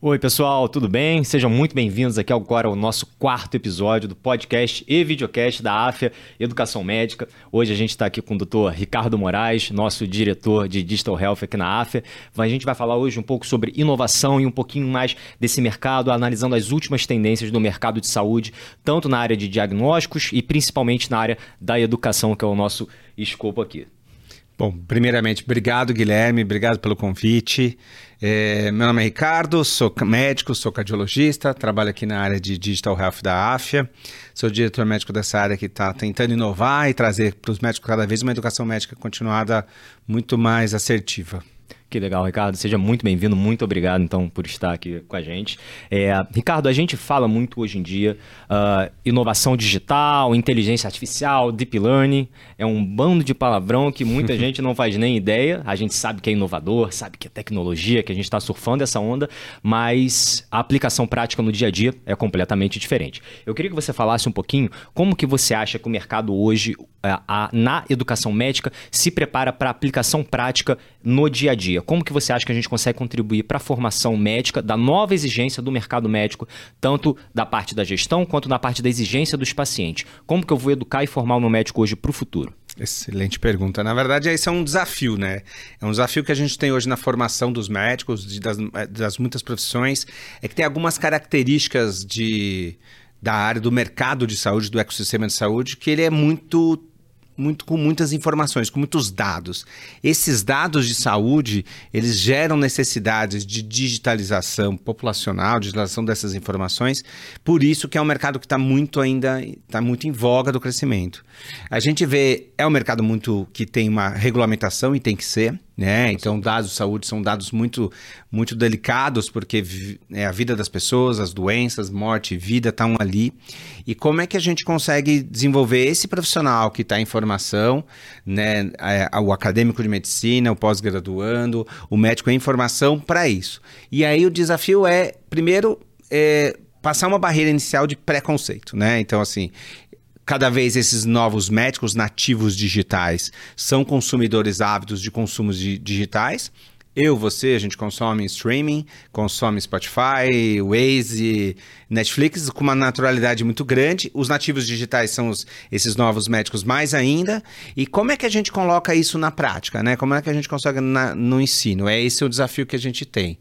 Oi, pessoal, tudo bem? Sejam muito bem-vindos aqui agora ao nosso quarto episódio do podcast e videocast da AFIA Educação Médica. Hoje a gente está aqui com o Dr. Ricardo Moraes, nosso diretor de Digital Health aqui na AFIA. A gente vai falar hoje um pouco sobre inovação e um pouquinho mais desse mercado, analisando as últimas tendências do mercado de saúde, tanto na área de diagnósticos e principalmente na área da educação, que é o nosso escopo aqui. Bom, primeiramente, obrigado, Guilherme, obrigado pelo convite. É, meu nome é Ricardo, sou médico, sou cardiologista, trabalho aqui na área de Digital Health da AFIA. Sou diretor médico dessa área que está tentando inovar e trazer para os médicos cada vez uma educação médica continuada muito mais assertiva. Que legal, Ricardo. Seja muito bem-vindo. Muito obrigado, então, por estar aqui com a gente. É, Ricardo, a gente fala muito hoje em dia uh, inovação digital, inteligência artificial, deep learning. É um bando de palavrão que muita gente não faz nem ideia. A gente sabe que é inovador, sabe que é tecnologia, que a gente está surfando essa onda, mas a aplicação prática no dia a dia é completamente diferente. Eu queria que você falasse um pouquinho como que você acha que o mercado hoje, uh, a, na educação médica, se prepara para aplicação prática no dia a dia como que você acha que a gente consegue contribuir para a formação médica da nova exigência do mercado médico, tanto da parte da gestão quanto na parte da exigência dos pacientes? Como que eu vou educar e formar o meu médico hoje para o futuro? Excelente pergunta. Na verdade, esse é um desafio, né? É um desafio que a gente tem hoje na formação dos médicos, das, das muitas profissões, é que tem algumas características de, da área do mercado de saúde, do ecossistema de saúde, que ele é muito muito com muitas informações, com muitos dados. Esses dados de saúde, eles geram necessidades de digitalização populacional, digitalização dessas informações. Por isso que é um mercado que está muito ainda, está muito em voga do crescimento. A gente vê, é um mercado muito que tem uma regulamentação e tem que ser. Né? Então, dados de saúde são dados muito, muito delicados, porque é a vida das pessoas, as doenças, morte vida estão ali. E como é que a gente consegue desenvolver esse profissional que está em formação, né? É, o acadêmico de medicina, o pós-graduando, o médico em formação para isso? E aí o desafio é, primeiro, é, passar uma barreira inicial de preconceito, né? Então, assim, cada vez esses novos médicos nativos digitais são consumidores ávidos de consumos de digitais. Eu, você, a gente consome streaming, consome Spotify, Waze, Netflix com uma naturalidade muito grande. Os nativos digitais são os, esses novos médicos mais ainda. E como é que a gente coloca isso na prática, né? Como é que a gente consegue na, no ensino? É esse o desafio que a gente tem.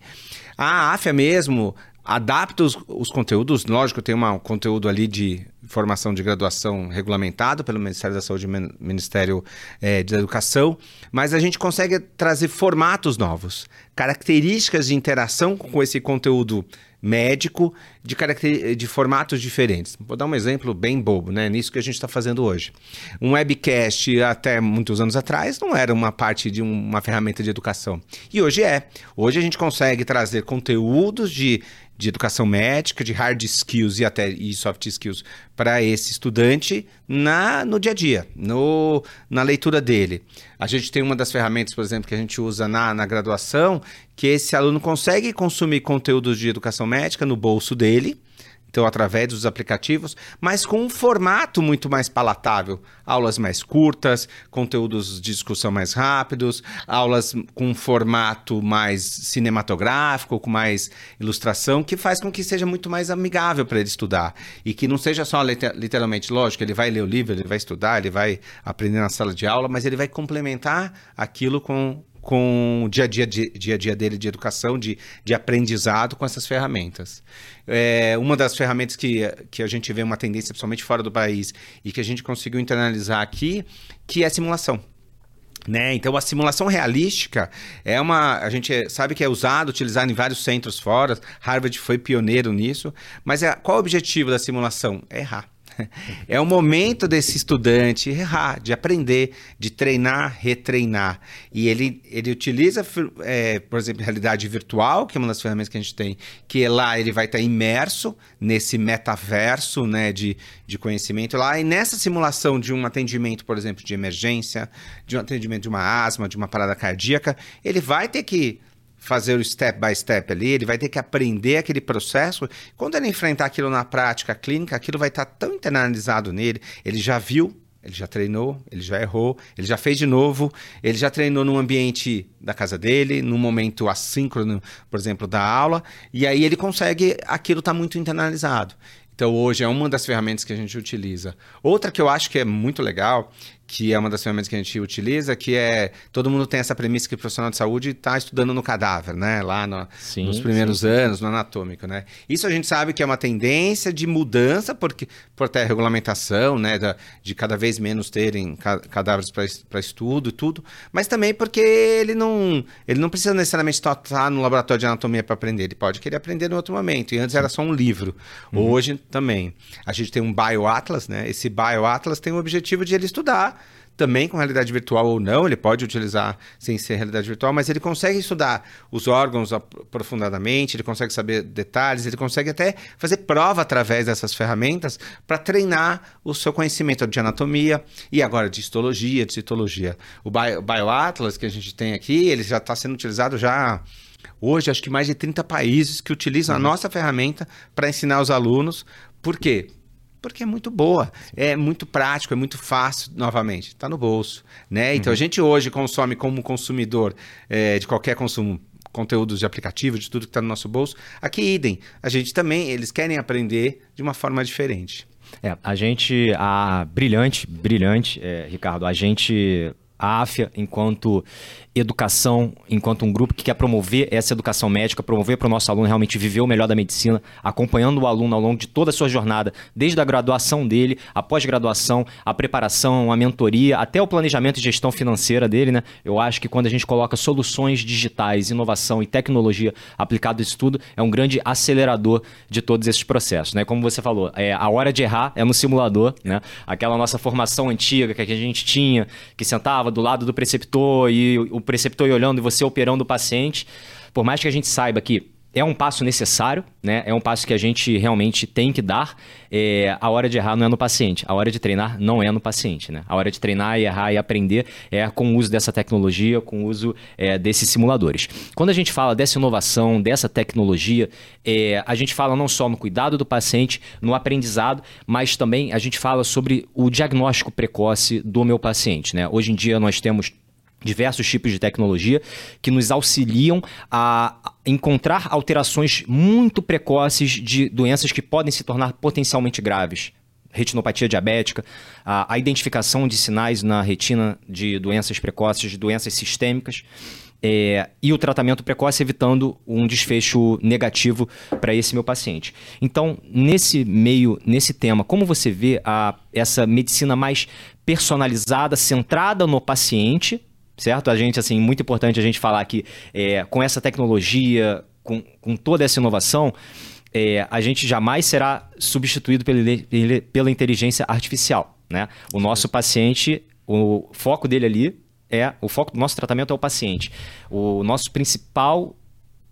A AFIA mesmo adapta os, os conteúdos, lógico, tem um conteúdo ali de formação de graduação regulamentado pelo Ministério da Saúde e Ministério é, da Educação, mas a gente consegue trazer formatos novos, características de interação com esse conteúdo médico de, de formatos diferentes. Vou dar um exemplo bem bobo, né? Nisso que a gente está fazendo hoje. Um webcast, até muitos anos atrás, não era uma parte de uma ferramenta de educação. E hoje é. Hoje a gente consegue trazer conteúdos de de educação médica, de hard skills e até e soft skills para esse estudante na, no dia a dia, no, na leitura dele. A gente tem uma das ferramentas, por exemplo, que a gente usa na, na graduação, que esse aluno consegue consumir conteúdos de educação médica no bolso dele, então através dos aplicativos, mas com um formato muito mais palatável. Aulas mais curtas, conteúdos de discussão mais rápidos, aulas com um formato mais cinematográfico, com mais ilustração, que faz com que seja muito mais amigável para ele estudar. E que não seja só literalmente, lógico, ele vai ler o livro, ele vai estudar, ele vai aprender na sala de aula, mas ele vai complementar aquilo com com o dia a dia, dia, a dia dele de educação, de, de aprendizado com essas ferramentas. É, uma das ferramentas que, que a gente vê uma tendência, principalmente fora do país, e que a gente conseguiu internalizar aqui, que é a simulação. Né? Então a simulação realística é uma. A gente sabe que é usado, utilizado em vários centros fora. Harvard foi pioneiro nisso. Mas é, qual o objetivo da simulação? É errar. É o momento desse estudante errar, de aprender, de treinar, retreinar. E ele, ele utiliza, é, por exemplo, realidade virtual, que é uma das ferramentas que a gente tem, que lá ele vai estar imerso nesse metaverso né, de, de conhecimento lá. E nessa simulação de um atendimento, por exemplo, de emergência, de um atendimento de uma asma, de uma parada cardíaca, ele vai ter que fazer o step by step ali, ele vai ter que aprender aquele processo. Quando ele enfrentar aquilo na prática clínica, aquilo vai estar tão internalizado nele, ele já viu Ele já treinou, ele já errou, ele já fez de novo, ele já treinou no ambiente da casa dele, num momento assíncrono, por exemplo, da aula, e aí ele consegue, aquilo está muito internalizado. Então, hoje é uma das ferramentas que a gente utiliza. Outra que eu acho que é muito legal que é uma das ferramentas que a gente utiliza, que é todo mundo tem essa premissa que o profissional de saúde está estudando no cadáver, né? Lá no, sim, nos primeiros sim. anos, no anatômico, né? Isso a gente sabe que é uma tendência de mudança, porque por ter a regulamentação, né? Da, de cada vez menos terem cadáveres para estudo e tudo, mas também porque ele não, ele não precisa necessariamente estar no laboratório de anatomia para aprender, ele pode querer aprender em outro momento. E antes era só um livro. Uhum. Hoje também. A gente tem um Bioatlas, né? Esse Bioatlas tem o objetivo de ele estudar também com realidade virtual ou não, ele pode utilizar sem ser realidade virtual, mas ele consegue estudar os órgãos aprofundadamente, ele consegue saber detalhes, ele consegue até fazer prova através dessas ferramentas para treinar o seu conhecimento de anatomia e agora de histologia, de citologia. O BioAtlas que a gente tem aqui, ele já está sendo utilizado já hoje, acho que mais de 30 países que utilizam uhum. a nossa ferramenta para ensinar os alunos. Por quê? Porque é muito boa, é muito prático, é muito fácil, novamente, está no bolso. Né? Então uhum. a gente hoje consome como consumidor é, de qualquer consumo conteúdos de aplicativo, de tudo que está no nosso bolso. Aqui, idem. A gente também, eles querem aprender de uma forma diferente. É, a gente, a brilhante, brilhante, é, Ricardo, a gente a AFIA, enquanto educação, enquanto um grupo que quer promover essa educação médica, promover para o nosso aluno realmente viver o melhor da medicina, acompanhando o aluno ao longo de toda a sua jornada, desde a graduação dele, a pós-graduação, a preparação, a mentoria, até o planejamento e gestão financeira dele, né? Eu acho que quando a gente coloca soluções digitais, inovação e tecnologia aplicado isso tudo, é um grande acelerador de todos esses processos, né? Como você falou, é, a hora de errar é no simulador, né? Aquela nossa formação antiga que a gente tinha, que sentava do lado do preceptor e o preceptor olhando e você operando o paciente. Por mais que a gente saiba que é um passo necessário, né? É um passo que a gente realmente tem que dar. É, a hora de errar não é no paciente, a hora de treinar não é no paciente, né? A hora de treinar e errar e aprender é com o uso dessa tecnologia, com o uso é, desses simuladores. Quando a gente fala dessa inovação, dessa tecnologia, é, a gente fala não só no cuidado do paciente, no aprendizado, mas também a gente fala sobre o diagnóstico precoce do meu paciente, né? Hoje em dia nós temos diversos tipos de tecnologia que nos auxiliam a encontrar alterações muito precoces de doenças que podem se tornar potencialmente graves. Retinopatia diabética, a, a identificação de sinais na retina de doenças precoces, de doenças sistêmicas. É, e o tratamento precoce evitando um desfecho negativo para esse meu paciente. Então, nesse meio, nesse tema, como você vê a, essa medicina mais personalizada, centrada no paciente, certo? A gente, assim, muito importante a gente falar que é, com essa tecnologia, com, com toda essa inovação, é, a gente jamais será substituído pela, pela inteligência artificial, né? O nosso paciente, o foco dele ali é, o foco do nosso tratamento é o paciente. O nosso principal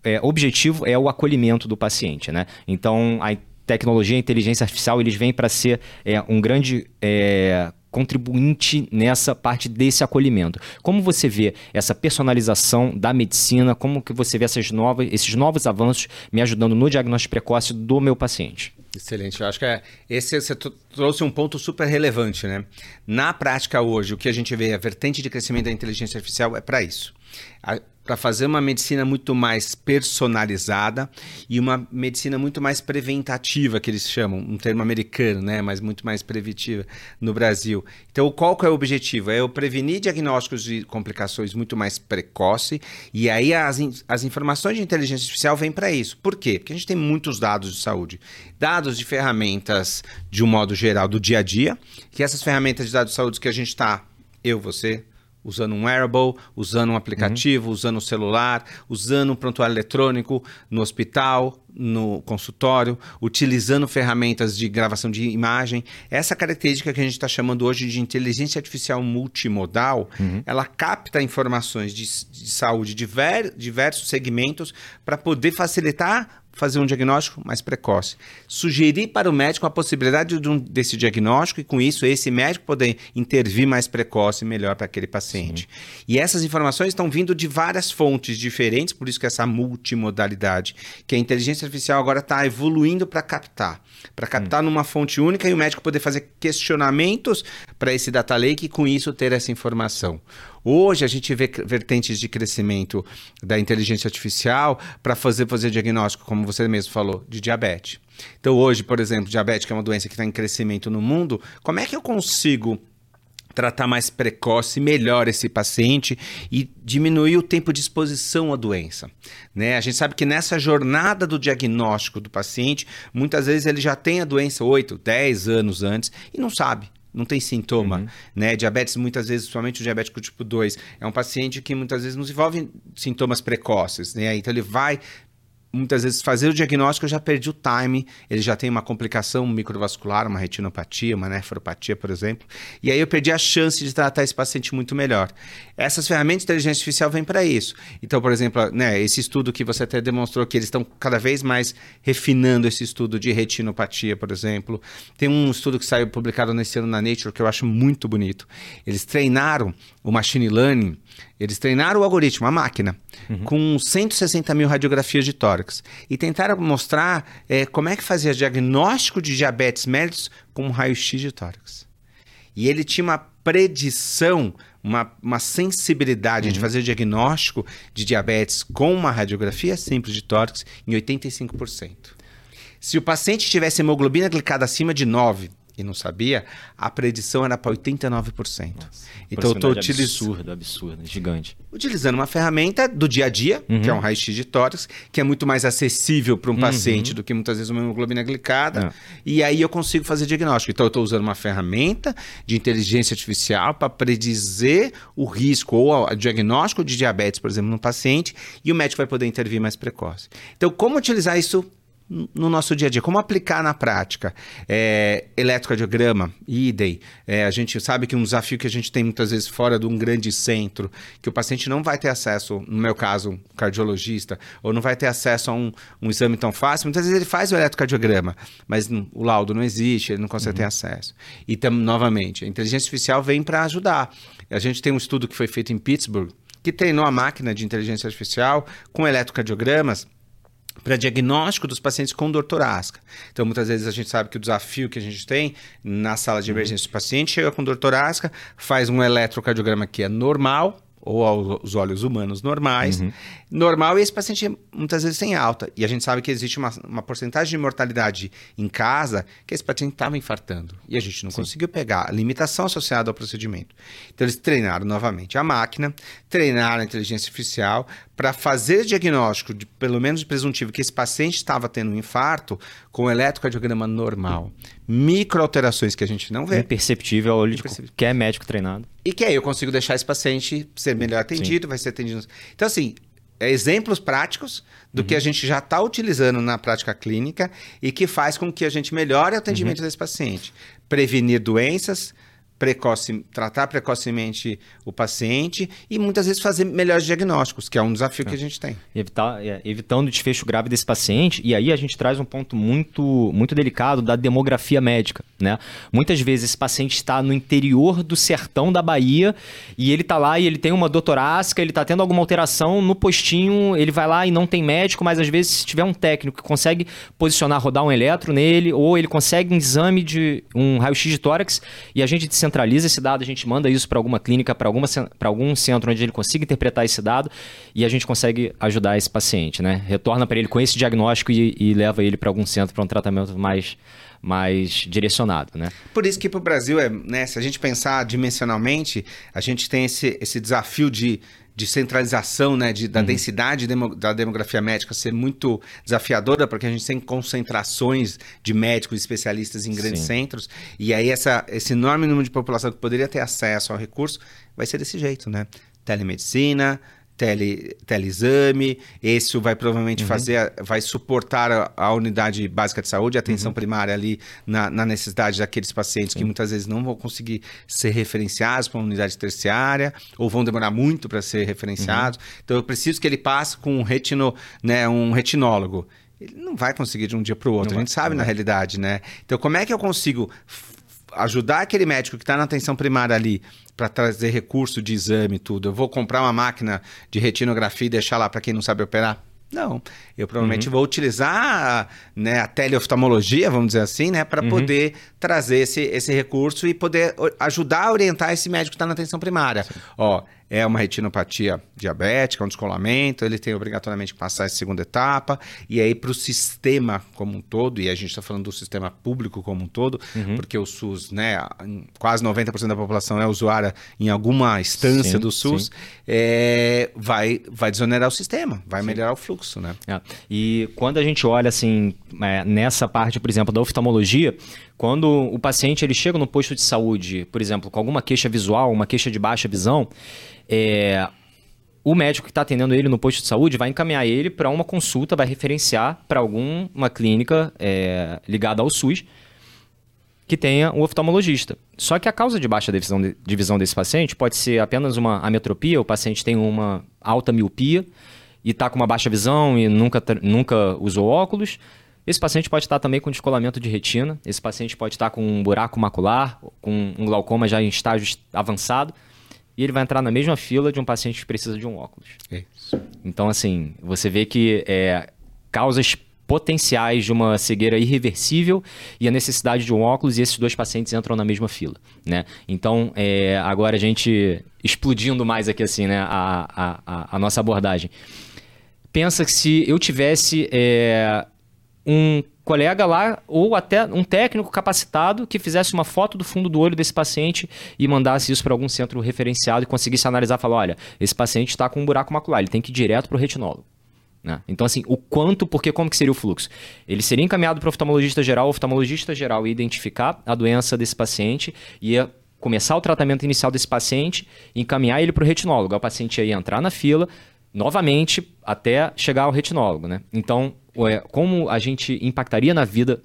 é, objetivo é o acolhimento do paciente, né? Então, a tecnologia e a inteligência artificial, eles vêm para ser é, um grande é, contribuinte nessa parte desse acolhimento. Como você vê essa personalização da medicina? Como que você vê essas novas, esses novos avanços me ajudando no diagnóstico precoce do meu paciente? Excelente. Eu acho que é, esse você trouxe um ponto super relevante, né? Na prática hoje, o que a gente vê, a vertente de crescimento da inteligência artificial é para isso para fazer uma medicina muito mais personalizada e uma medicina muito mais preventativa, que eles chamam, um termo americano, né, mas muito mais preventiva no Brasil. Então, qual que é o objetivo? É eu prevenir diagnósticos de complicações muito mais precoce e aí as, as informações de inteligência artificial vêm para isso. Por quê? Porque a gente tem muitos dados de saúde. Dados de ferramentas, de um modo geral, do dia a dia, que essas ferramentas de dados de saúde que a gente está, eu, você, usando um wearable, usando um aplicativo, uhum. usando um celular, usando um prontuário eletrônico no hospital, no consultório, utilizando ferramentas de gravação de imagem. Essa característica que a gente está chamando hoje de inteligência artificial multimodal, uhum. ela capta informações de, de saúde de ver, diversos segmentos para poder facilitar fazer um diagnóstico mais precoce. Sugerir para o médico a possibilidade de um, desse diagnóstico e, com isso, esse médico poder intervir mais precoce e melhor para aquele paciente. Sim. E essas informações estão vindo de várias fontes diferentes, por isso que essa multimodalidade, que a inteligência artificial agora está evoluindo para captar. Para captar hum. numa fonte única e o médico poder fazer questionamentos para esse data lake e, com isso, ter essa informação. Hoje a gente vê vertentes de crescimento da inteligência artificial para fazer, fazer diagnóstico, como você mesmo falou, de diabetes. Então, hoje, por exemplo, diabetes, que é uma doença que está em crescimento no mundo, como é que eu consigo tratar mais precoce, melhor esse paciente e diminuir o tempo de exposição à doença. Né? A gente sabe que nessa jornada do diagnóstico do paciente, muitas vezes ele já tem a doença 8, 10 anos antes e não sabe não tem sintoma, uhum. né? Diabetes, muitas vezes, somente o diabético tipo 2, é um paciente que muitas vezes nos envolve sintomas precoces, né? Então ele vai muitas vezes fazer o diagnóstico eu já perdi o time, ele já tem uma complicação microvascular, uma retinopatia, uma nefropatia, por exemplo, e aí eu perdi a chance de tratar esse paciente muito melhor. Essas ferramentas de inteligência artificial vêm para isso. Então, por exemplo, né, esse estudo que você até demonstrou que eles estão cada vez mais refinando esse estudo de retinopatia, por exemplo. Tem um estudo que saiu publicado nesse ano na Nature que eu acho muito bonito. Eles treinaram o machine learning eles treinaram o algoritmo, a máquina, uhum. com 160 mil radiografias de tórax e tentaram mostrar é, como é que fazia diagnóstico de diabetes mellitus com um raio-x de tórax. E ele tinha uma predição, uma, uma sensibilidade uhum. de fazer diagnóstico de diabetes com uma radiografia simples de tórax em 85%. Se o paciente tivesse hemoglobina glicada acima de 9, e não sabia, a predição era para 89%. Nossa, então eu estou utilizando. Absurdo, absurdo, gigante. Utilizando uma ferramenta do dia a dia, uhum. que é um raio-x de tórax, que é muito mais acessível para um uhum. paciente do que muitas vezes uma hemoglobina glicada. É. E aí eu consigo fazer diagnóstico. Então eu estou usando uma ferramenta de inteligência artificial para predizer o risco ou o diagnóstico de diabetes, por exemplo, no paciente, e o médico vai poder intervir mais precoce. Então, como utilizar isso no nosso dia a dia, como aplicar na prática. É, eletrocardiograma, idem. É, a gente sabe que um desafio que a gente tem muitas vezes fora de um grande centro, que o paciente não vai ter acesso, no meu caso, um cardiologista, ou não vai ter acesso a um, um exame tão fácil, muitas vezes ele faz o eletrocardiograma, mas o laudo não existe, ele não consegue uhum. ter acesso. E, tam, novamente, a inteligência artificial vem para ajudar. A gente tem um estudo que foi feito em Pittsburgh, que treinou a máquina de inteligência artificial com eletrocardiogramas para diagnóstico dos pacientes com dor torácica. Então, muitas vezes a gente sabe que o desafio que a gente tem na sala de emergência do paciente chega com dor torácica, faz um eletrocardiograma que é normal, ou aos olhos humanos normais, uhum. normal, e esse paciente muitas vezes tem alta. E a gente sabe que existe uma, uma porcentagem de mortalidade em casa que esse paciente estava infartando. E a gente não Sim. conseguiu pegar a limitação associada ao procedimento. Então eles treinaram novamente a máquina, treinaram a inteligência artificial para fazer diagnóstico, de, pelo menos de presuntivo, que esse paciente estava tendo um infarto com o eletrocardiograma normal. Microalterações que a gente não vê. Imperceptível ao olho de qualquer médico treinado. E que aí eu consigo deixar esse paciente ser melhor atendido, Sim. vai ser atendido. Então, assim, é exemplos práticos do uhum. que a gente já está utilizando na prática clínica e que faz com que a gente melhore o atendimento uhum. desse paciente. Prevenir doenças, precoce, tratar precocemente o paciente e muitas vezes fazer melhores diagnósticos, que é um desafio é. que a gente tem. Evitar, é, evitando o desfecho grave desse paciente, e aí a gente traz um ponto muito, muito delicado da demografia médica. Né? Muitas vezes esse paciente está no interior do sertão da Bahia e ele está lá e ele tem uma doutorácica, ele está tendo alguma alteração no postinho, ele vai lá e não tem médico, mas às vezes se tiver um técnico que consegue posicionar, rodar um eletro nele, ou ele consegue um exame de um raio-x de tórax e a gente centraliza esse dado, a gente manda isso para alguma clínica, para algum centro onde ele consiga interpretar esse dado e a gente consegue ajudar esse paciente, né? Retorna para ele com esse diagnóstico e, e leva ele para algum centro para um tratamento mais mais direcionado, né? Por isso que para o Brasil, é, né, se a gente pensar dimensionalmente, a gente tem esse, esse desafio de de centralização, né, de, da uhum. densidade demo, da demografia médica ser muito desafiadora, porque a gente tem concentrações de médicos especialistas em grandes Sim. centros, e aí essa, esse enorme número de população que poderia ter acesso ao recurso vai ser desse jeito, né? Telemedicina, tele, teleexame, isso vai provavelmente uhum. fazer, vai suportar a, a, unidade básica de saúde, a atenção uhum. primária ali na, na, necessidade daqueles pacientes Sim. que muitas vezes não vão conseguir ser referenciados para uma unidade terciária ou vão demorar muito para ser referenciados. Uhum. Então eu preciso que ele passe com um retino, né, um retinólogo ele não vai conseguir de um dia para o outro. Não a gente vai, sabe na realidade, né? Então, como é que eu consigo ajudar aquele médico que está na atenção primária ali para trazer recurso de exame e tudo? Eu vou comprar uma máquina de retinografia e deixar lá para quem não sabe operar? Não, eu provavelmente uhum. vou utilizar né, a teleoftalmologia, vamos dizer assim, né, para uhum. poder trazer esse, esse recurso e poder ajudar a orientar esse médico que está na atenção primária. Sim. Ó, é uma retinopatia diabética, um descolamento, ele tem obrigatoriamente que passar essa segunda etapa, e aí para o sistema como um todo, e a gente está falando do sistema público como um todo, uhum. porque o SUS, né, quase 90% da população é usuária em alguma instância sim, do SUS, é, vai, vai desonerar o sistema, vai sim. melhorar o fluxo, né? É. E quando a gente olha assim, é, nessa parte, por exemplo, da oftalmologia, quando o paciente ele chega no posto de saúde, por exemplo, com alguma queixa visual, uma queixa de baixa visão, é, o médico que está atendendo ele no posto de saúde vai encaminhar ele para uma consulta, vai referenciar para alguma clínica é, ligada ao SUS que tenha um oftalmologista. Só que a causa de baixa divisão, de, visão desse paciente pode ser apenas uma ametropia, o paciente tem uma alta miopia e está com uma baixa visão e nunca, nunca usou óculos. Esse paciente pode estar também com descolamento de retina, esse paciente pode estar com um buraco macular, com um glaucoma já em estágio avançado e ele vai entrar na mesma fila de um paciente que precisa de um óculos. Isso. Então, assim, você vê que é, causas potenciais de uma cegueira irreversível e a necessidade de um óculos e esses dois pacientes entram na mesma fila, né? Então, é, agora a gente explodindo mais aqui assim, né, a, a, a nossa abordagem. Pensa que se eu tivesse é, um colega lá ou até um técnico capacitado que fizesse uma foto do fundo do olho desse paciente e mandasse isso para algum centro referenciado e conseguisse analisar e falar, olha, esse paciente está com um buraco macular, ele tem que ir direto para o retinólogo. Né? Então, assim, o quanto, porque como que seria o fluxo? Ele seria encaminhado para o oftalmologista geral, o oftalmologista geral ia identificar a doença desse paciente, ia começar o tratamento inicial desse paciente, encaminhar ele para o retinólogo. O paciente ia entrar na fila, novamente, até chegar ao retinólogo. Né? Então, como a gente impactaria na vida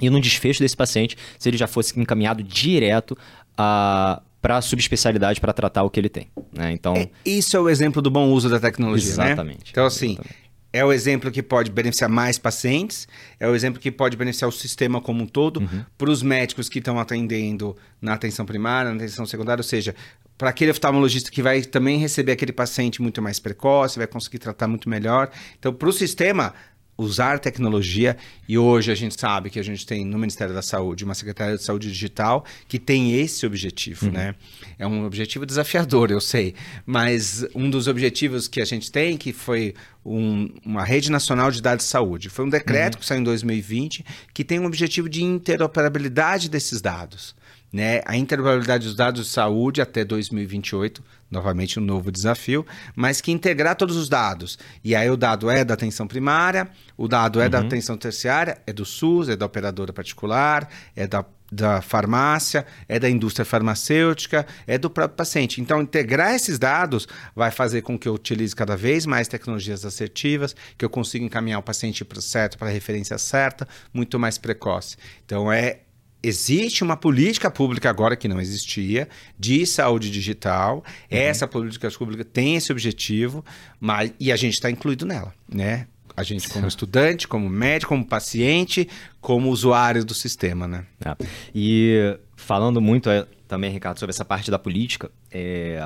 e no desfecho desse paciente se ele já fosse encaminhado direto a para a subespecialidade para tratar o que ele tem. Né? Então, é, isso é o exemplo do bom uso da tecnologia, né? exatamente, né? Então, assim, exatamente. é o exemplo que pode beneficiar mais pacientes, é o exemplo que pode beneficiar o sistema como um todo, uhum. para os médicos que estão atendendo na atenção primária, na atenção secundária, ou seja, para aquele oftalmologista que vai também receber aquele paciente muito mais precoce, vai conseguir tratar muito melhor. Então, para o sistema, usar tecnologia e hoje a gente sabe que a gente tem no Ministério da Saúde uma Secretaria de Saúde Digital que tem esse objetivo, uhum. né? É um objetivo desafiador, eu sei, mas um dos objetivos que a gente tem que foi um, uma rede nacional de dados de saúde. Foi um decreto uhum. que saiu em 2020 que tem um objetivo de interoperabilidade desses dados né, a interoperabilidade dos dados de saúde até 2028, novamente um novo desafio, mas que integrar todos os dados. E aí o dado é da atenção primária, o dado é uhum. da atenção terciária, é do SUS, é da operadora particular, é da, da farmácia, é da indústria farmacêutica, é do próprio paciente. Então, integrar esses dados vai fazer com que eu utilize cada vez mais tecnologias assertivas, que eu consiga encaminhar o paciente para certo, para a referência certa, muito mais precoce. Então, é existe uma política pública agora que não existia de saúde digital. Uhum. Essa política pública tem esse objetivo, mas e a gente está incluído nela, né? A gente como estudante, como médico, como paciente, como usuário do sistema, né? É. E falando muito é, também, Ricardo, sobre essa parte da política, é...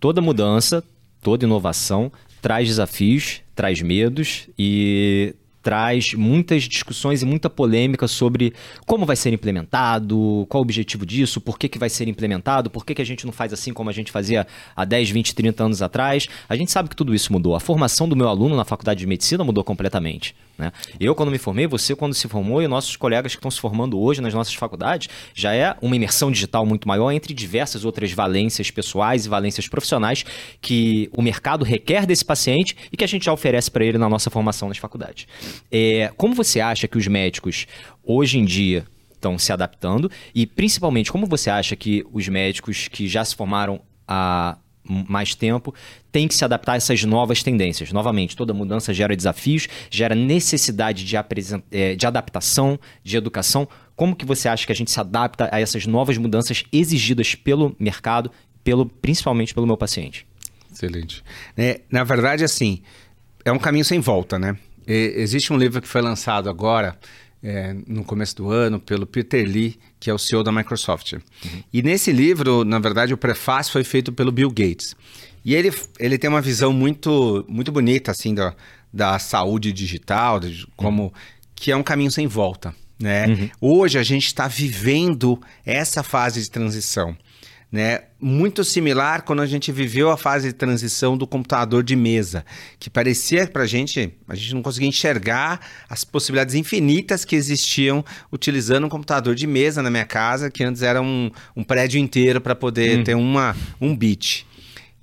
toda mudança, toda inovação traz desafios, traz medos e traz muitas discussões e muita polêmica sobre como vai ser implementado, qual o objetivo disso, por que, que vai ser implementado, por que, que a gente não faz assim como a gente fazia há 10, 20, 30 anos atrás. A gente sabe que tudo isso mudou. A formação do meu aluno na faculdade de medicina mudou completamente. Né? Eu, quando me formei, você, quando se formou, e nossos colegas que estão se formando hoje nas nossas faculdades, já é uma imersão digital muito maior entre diversas outras valências pessoais e valências profissionais que o mercado requer desse paciente e que a gente já oferece para ele na nossa formação nas faculdades. É, como você acha que os médicos, hoje em dia, estão se adaptando e principalmente como você acha que os médicos que já se formaram há mais tempo, tem que se adaptar a essas novas tendências. Novamente, toda mudança gera desafios, gera necessidade de, é, de adaptação, de educação. Como que você acha que a gente se adapta a essas novas mudanças exigidas pelo mercado, pelo, principalmente pelo meu paciente? Excelente. É, na verdade, assim, é um caminho sem volta, né? Existe um livro que foi lançado agora, é, no começo do ano, pelo Peter Lee, que é o CEO da Microsoft. Uhum. E nesse livro, na verdade, o prefácio foi feito pelo Bill Gates. E ele, ele tem uma visão muito, muito bonita, assim, da, da saúde digital, de como uhum. que é um caminho sem volta. Né? Uhum. Hoje a gente está vivendo essa fase de transição né? Muito similar quando a gente viveu a fase de transição do computador de mesa, que parecia para a gente, a gente não conseguia enxergar as possibilidades infinitas que existiam utilizando um computador de mesa na minha casa, que antes era um, um prédio inteiro para poder hum. ter uma, um bit.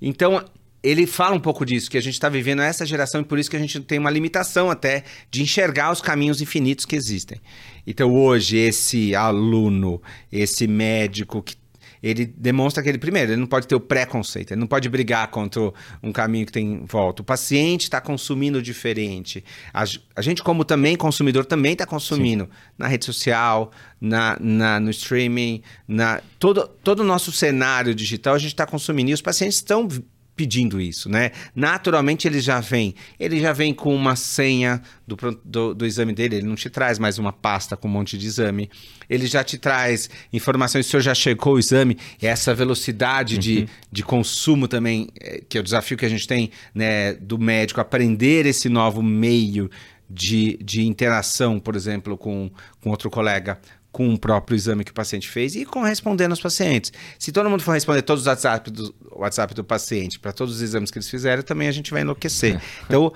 Então, ele fala um pouco disso, que a gente está vivendo essa geração e por isso que a gente tem uma limitação até de enxergar os caminhos infinitos que existem. Então, hoje, esse aluno, esse médico que ele demonstra que ele, primeiro, ele não pode ter o preconceito, ele não pode brigar contra um caminho que tem volta. O paciente está consumindo diferente. A, a, gente, como também consumidor, também está consumindo Sim. na rede social, na, na, no streaming, na todo, todo o nosso cenário digital, a gente está consumindo. E os pacientes estão pedindo isso, né? Naturalmente ele já vem, ele já vem com uma senha do, do, do, exame dele, ele não te traz mais uma pasta com um monte de exame, ele já te traz informações, se o senhor já checou o exame, essa velocidade uhum. de, de consumo também, eh, que é o desafio que a gente tem, né, do médico, aprender esse novo meio de, de interação, por exemplo, com, com outro colega, com o próprio exame que o paciente fez e correspondendo aos pacientes. Se todo mundo for responder todos os WhatsApp do, WhatsApp do paciente para todos os exames que eles fizeram, também a gente vai enlouquecer. Então,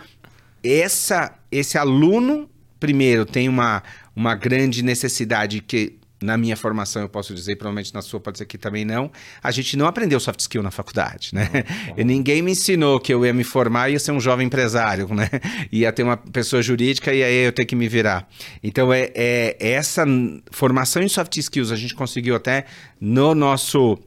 essa, esse aluno, primeiro, tem uma, uma grande necessidade que na minha formação eu posso dizer, provavelmente na sua pode ser que também não, a gente não aprendeu soft skill na faculdade, né? E ninguém me ensinou que eu ia me formar e ia ser um jovem empresário, né? Ia ter uma pessoa jurídica e aí eu ter que me virar. Então é, é essa formação em soft skills a gente conseguiu até no nosso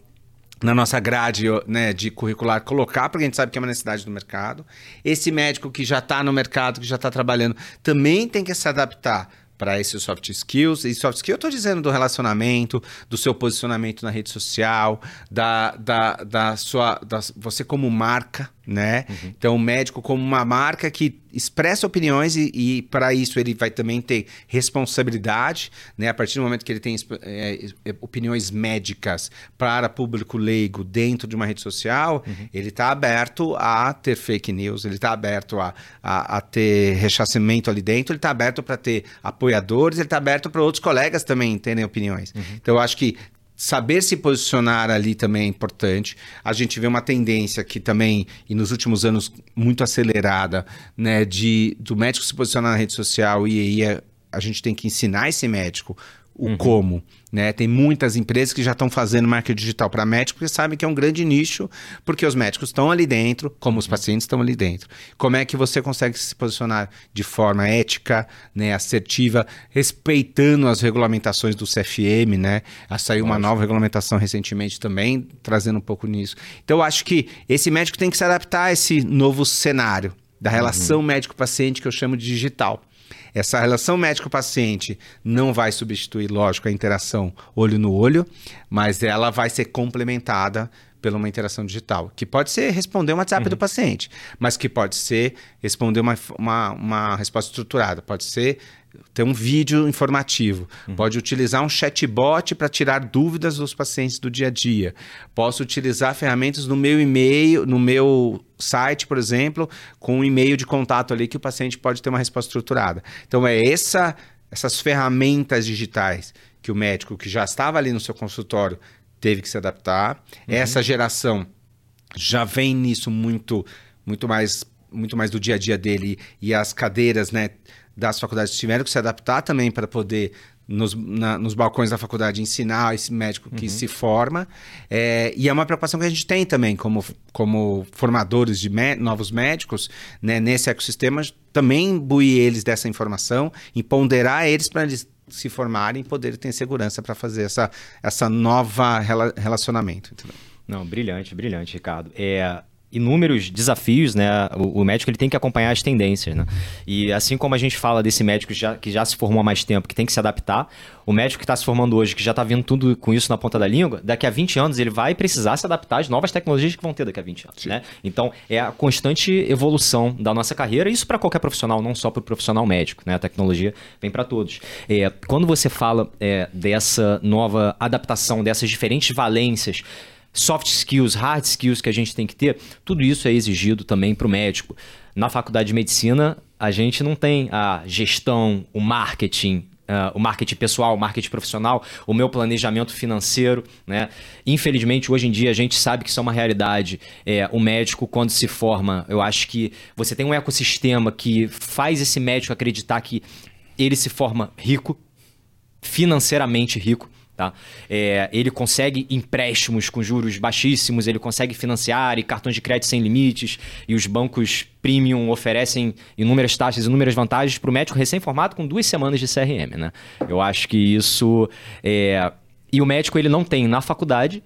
na nossa grade né, de curricular colocar, porque a gente sabe que é uma necessidade do mercado. Esse médico que já está no mercado, que já está trabalhando, também tem que se adaptar para esses soft skills. E soft skills eu estou dizendo do relacionamento, do seu posicionamento na rede social, da, da, da sua. Da, você como marca, né? Uhum. Então, o médico como uma marca que expressa opiniões e, e para isso ele vai também ter responsabilidade, né? A partir do momento que ele tem é, é, opiniões médicas para público leigo dentro de uma rede social, uhum. ele está aberto a ter fake news, ele está aberto a, a, a, ter rechaçamento ali dentro, ele está aberto para ter apoiadores, ele está aberto para outros colegas também terem opiniões. Uhum. Então, eu acho que saber se posicionar ali também é importante. A gente vê uma tendência que também, e nos últimos anos, muito acelerada, né, de do médico se posicionar na rede social e aí a, a gente tem que ensinar esse médico o uhum. como. Né? Tem muitas empresas que já estão fazendo marketing digital para médicos porque sabem que é um grande nicho, porque os médicos estão ali dentro, como os pacientes estão ali dentro. Como é que você consegue se posicionar de forma ética, né, assertiva, respeitando as regulamentações do CFM, né? A saiu uma nova regulamentação recentemente também, trazendo um pouco nisso. Então, eu acho que esse médico tem que se adaptar a esse novo cenário da relação uhum. médico-paciente que eu chamo de digital. Essa relação médico-paciente não vai substituir, lógico, a interação olho no olho, mas ela vai ser complementada pela uma interação digital, que pode ser responder um WhatsApp uhum. do paciente, mas que pode ser responder uma, uma, uma resposta estruturada, pode ser ter um vídeo informativo, uhum. pode utilizar um chatbot para tirar dúvidas dos pacientes do dia a dia. Posso utilizar ferramentas no meu e-mail, no meu site, por exemplo, com um e-mail de contato ali que o paciente pode ter uma resposta estruturada. Então é essa essas ferramentas digitais que o médico que já estava ali no seu consultório teve que se adaptar. Uhum. Essa geração já vem nisso muito muito mais muito mais do dia a dia dele e as cadeiras, né, das faculdades tiveram que se adaptar também para poder nos, na, nos balcões da faculdade ensinar esse médico que uhum. se forma. É, e é uma preocupação que a gente tem também, como, como formadores de novos médicos, né, nesse ecossistema, também imbuir eles dessa informação, empoderar eles para eles se formarem e poderem ter segurança para fazer essa, essa nova rela relacionamento. Entendeu? Não, brilhante, brilhante, Ricardo. É, inúmeros desafios, né? O, o, médico ele tem que acompanhar as tendências, né? E assim como a gente fala desse médico já, que já se formou há mais tempo, que tem que se adaptar, o médico que está se formando hoje, que já está vendo tudo com isso na ponta da língua, daqui a 20 anos ele vai precisar se adaptar às novas tecnologias que vão ter daqui a 20 anos, Sim. né? Então, é a constante evolução da nossa carreira, isso para qualquer profissional, não só para o profissional médico, né? A tecnologia vem para todos. É, quando você fala é, dessa nova adaptação, dessas diferentes valências, soft skills, hard skills que a gente tem que ter, tudo isso é exigido também para o médico. Na faculdade de medicina, a gente não tem a gestão, o marketing, Uh, o marketing pessoal, o marketing profissional, o meu planejamento financeiro, né? Infelizmente, hoje em dia a gente sabe que isso é uma realidade. É, o médico, quando se forma, eu acho que você tem um ecossistema que faz esse médico acreditar que ele se forma rico, financeiramente rico. Tá? É, ele consegue empréstimos com juros baixíssimos, ele consegue financiar e cartões de crédito sem limites, e os bancos premium oferecem inúmeras taxas, inúmeras vantagens para o médico recém-formado com duas semanas de CRM. Né? Eu acho que isso. É... E o médico ele não tem na faculdade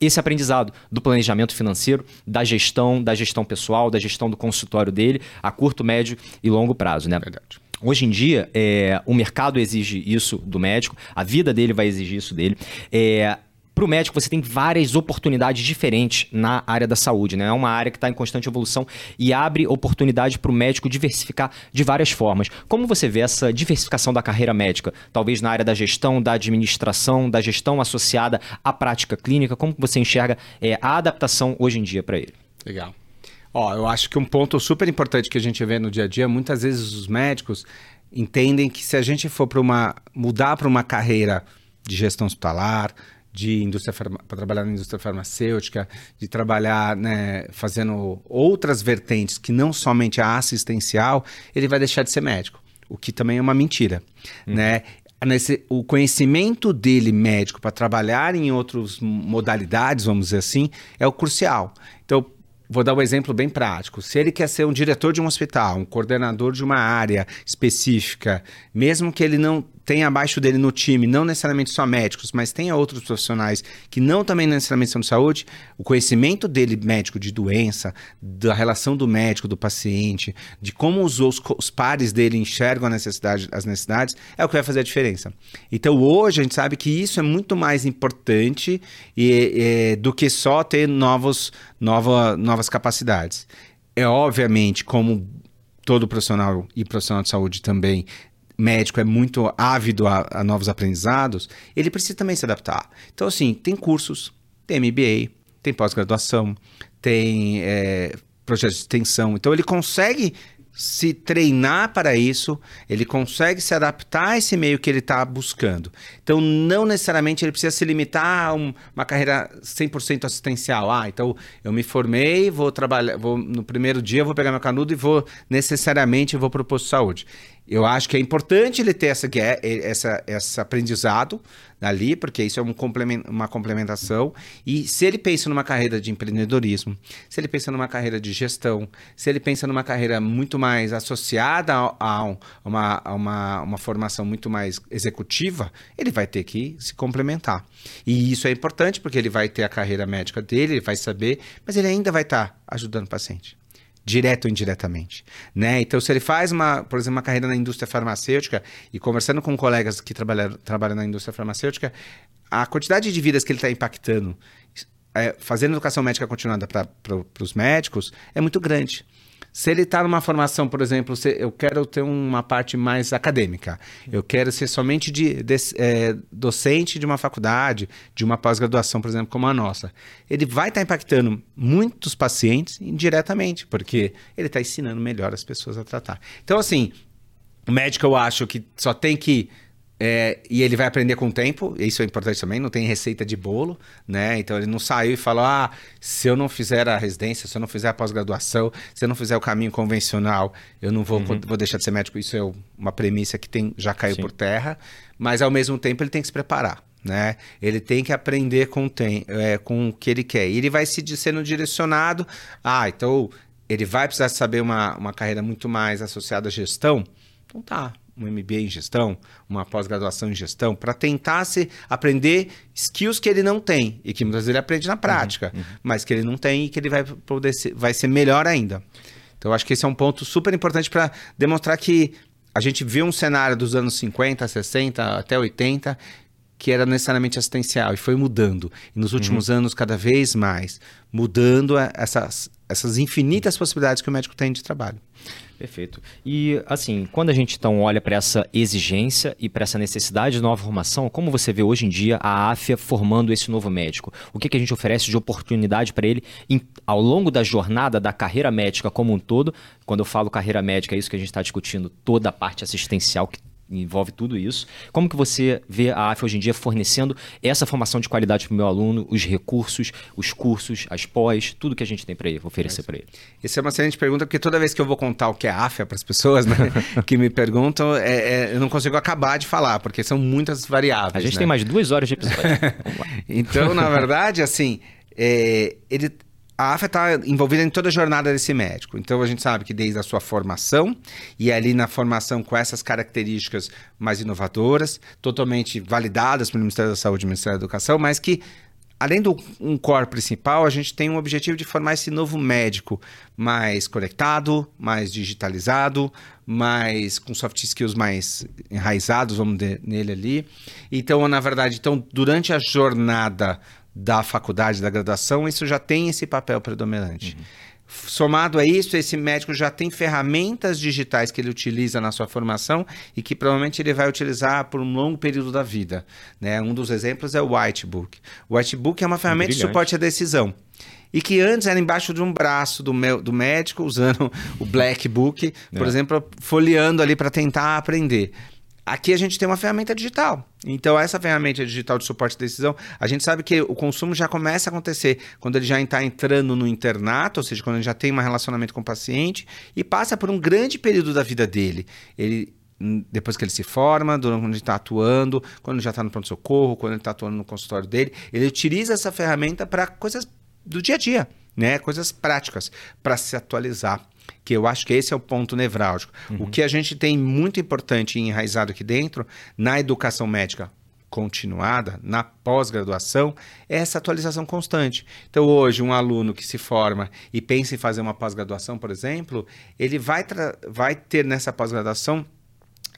esse aprendizado do planejamento financeiro, da gestão, da gestão pessoal, da gestão do consultório dele a curto, médio e longo prazo. Né? Verdade. Hoje em dia, é, o mercado exige isso do médico, a vida dele vai exigir isso dele. É, para o médico, você tem várias oportunidades diferentes na área da saúde, né? É uma área que está em constante evolução e abre oportunidade para o médico diversificar de várias formas. Como você vê essa diversificação da carreira médica? Talvez na área da gestão, da administração, da gestão associada à prática clínica. Como você enxerga é, a adaptação hoje em dia para ele? Legal. Ó, eu acho que um ponto super importante que a gente vê no dia a dia, muitas vezes os médicos entendem que se a gente for para uma mudar para uma carreira de gestão hospitalar, de indústria para trabalhar na indústria farmacêutica, de trabalhar né, fazendo outras vertentes que não somente a assistencial, ele vai deixar de ser médico, o que também é uma mentira, uhum. né? Nesse, o conhecimento dele médico para trabalhar em outras modalidades, vamos dizer assim, é o crucial. Vou dar um exemplo bem prático. Se ele quer ser um diretor de um hospital, um coordenador de uma área específica, mesmo que ele não tenha abaixo dele no time, não necessariamente só médicos, mas tenha outros profissionais que não também necessariamente são de saúde, o conhecimento dele médico de doença, da relação do médico, do paciente, de como os, os, os pares dele enxergam a necessidade, as necessidades, é o que vai fazer a diferença. Então hoje a gente sabe que isso é muito mais importante e, e, do que só ter novos, nova, novas capacidades. É obviamente como todo profissional e profissional de saúde também médico é muito ávido a, a, novos aprendizados, ele precisa também se adaptar. Então, assim, tem cursos, tem MBA, tem pós-graduação, tem é, projetos de extensão. Então, ele consegue se treinar para isso, ele consegue se adaptar a esse meio que ele está buscando. Então, não necessariamente ele precisa se limitar a um, uma carreira 100% assistencial. Ah, então eu me formei, vou trabalhar, vou, no primeiro dia vou pegar meu canudo e vou necessariamente vou para o posto de saúde. Eu acho que é importante ele ter essa, essa, essa aprendizado ali, porque isso é um complement, uma complementação. E se ele pensa numa carreira de empreendedorismo, se ele pensa numa carreira de gestão, se ele pensa numa carreira muito mais associada a, a, uma, a uma, uma formação muito mais executiva, ele vai ter que se complementar. E isso é importante porque ele vai ter a carreira médica dele, ele vai saber, mas ele ainda vai estar tá ajudando o paciente direto ou indiretamente, né? Então, se ele faz uma, por exemplo, uma carreira na indústria farmacêutica e conversando com colegas que trabalham, trabalham na indústria farmacêutica, a quantidade de vidas que ele está impactando, é, fazendo educação médica continuada para os médicos, é muito grande. Se ele está numa formação, por exemplo, se eu quero ter uma parte mais acadêmica, eu quero ser somente de, de é, docente de uma faculdade, de uma pós-graduação, por exemplo, como a nossa, ele vai estar tá impactando muitos pacientes indiretamente, porque ele está ensinando melhor as pessoas a tratar. Então, assim, o médico eu acho que só tem que é, e ele vai aprender com o tempo, isso é importante também, não tem receita de bolo, né? Então ele não saiu e falou: ah, se eu não fizer a residência, se eu não fizer a pós-graduação, se eu não fizer o caminho convencional, eu não vou, uhum. vou deixar de ser médico. Isso é uma premissa que tem, já caiu Sim. por terra, mas ao mesmo tempo ele tem que se preparar. Né? Ele tem que aprender com, tem, é, com o que ele quer. E ele vai se sendo direcionado. Ah, então ele vai precisar saber uma, uma carreira muito mais associada à gestão. Então tá, um MBA em gestão, uma pós-graduação em gestão, para tentar se aprender skills que ele não tem e que muitas vezes ele aprende na prática, uhum, uhum. mas que ele não tem e que ele vai poder ser, vai ser melhor ainda. Então, acho que esse é um ponto super importante para demonstrar que a gente viu um cenário dos anos 50, 60 até 80 que era necessariamente assistencial e foi mudando. E nos últimos uhum. anos, cada vez mais, mudando essas, essas infinitas possibilidades que o médico tem de trabalho. Perfeito. E assim, quando a gente então olha para essa exigência e para essa necessidade de nova formação, como você vê hoje em dia a AFIA formando esse novo médico? O que, que a gente oferece de oportunidade para ele em, ao longo da jornada da carreira médica como um todo? Quando eu falo carreira médica, é isso que a gente está discutindo, toda a parte assistencial que envolve tudo isso. Como que você vê a AF hoje em dia fornecendo essa formação de qualidade para o meu aluno, os recursos, os cursos, as pós, tudo que a gente tem para ele, oferecer para ele? Essa é uma excelente pergunta, porque toda vez que eu vou contar o que é AF para as pessoas né, que me perguntam, é, é, eu não consigo acabar de falar, porque são muitas variáveis. A gente né? tem mais duas horas de episódio. então, na verdade, assim, é, ele, a AFA está envolvida em toda a jornada desse médico. Então a gente sabe que desde a sua formação, e ali na formação com essas características mais inovadoras, totalmente validadas pelo Ministério da Saúde e Ministério da Educação, mas que além do um core principal, a gente tem um objetivo de formar esse novo médico mais conectado, mais digitalizado, mais com soft skills mais enraizados, vamos dizer, nele ali. Então, na verdade, então, durante a jornada da faculdade, da graduação, isso já tem esse papel predominante. Uhum. Somado a isso, esse médico já tem ferramentas digitais que ele utiliza na sua formação e que provavelmente ele vai utilizar por um longo período da vida. Né? Um dos exemplos é o Whitebook. O Whitebook é uma ferramenta Brilhante. de suporte à decisão e que antes era embaixo de um braço do, meu, do médico, usando o Black Book, por é. exemplo, folheando ali para tentar aprender. Aqui a gente tem uma ferramenta digital. Então, essa ferramenta digital de suporte de decisão, a gente sabe que o consumo já começa a acontecer quando ele já está entrando no internato, ou seja, quando ele já tem um relacionamento com o paciente e passa por um grande período da vida dele. Ele hum, depois que ele se forma, durante quando ele está atuando, quando ele já está no pronto-socorro, quando ele está atuando no consultório dele, ele utiliza essa ferramenta para coisas do dia a dia, né? Coisas práticas, para se atualizar que eu acho que esse é o ponto nevrálgico. Uhum. O que a gente tem muito importante e enraizado aqui dentro, na educação médica continuada, na pós-graduação, é essa atualização constante. Então, hoje, um aluno que se forma e pensa em fazer uma pós-graduação, por exemplo, ele vai, vai ter nessa pós-graduação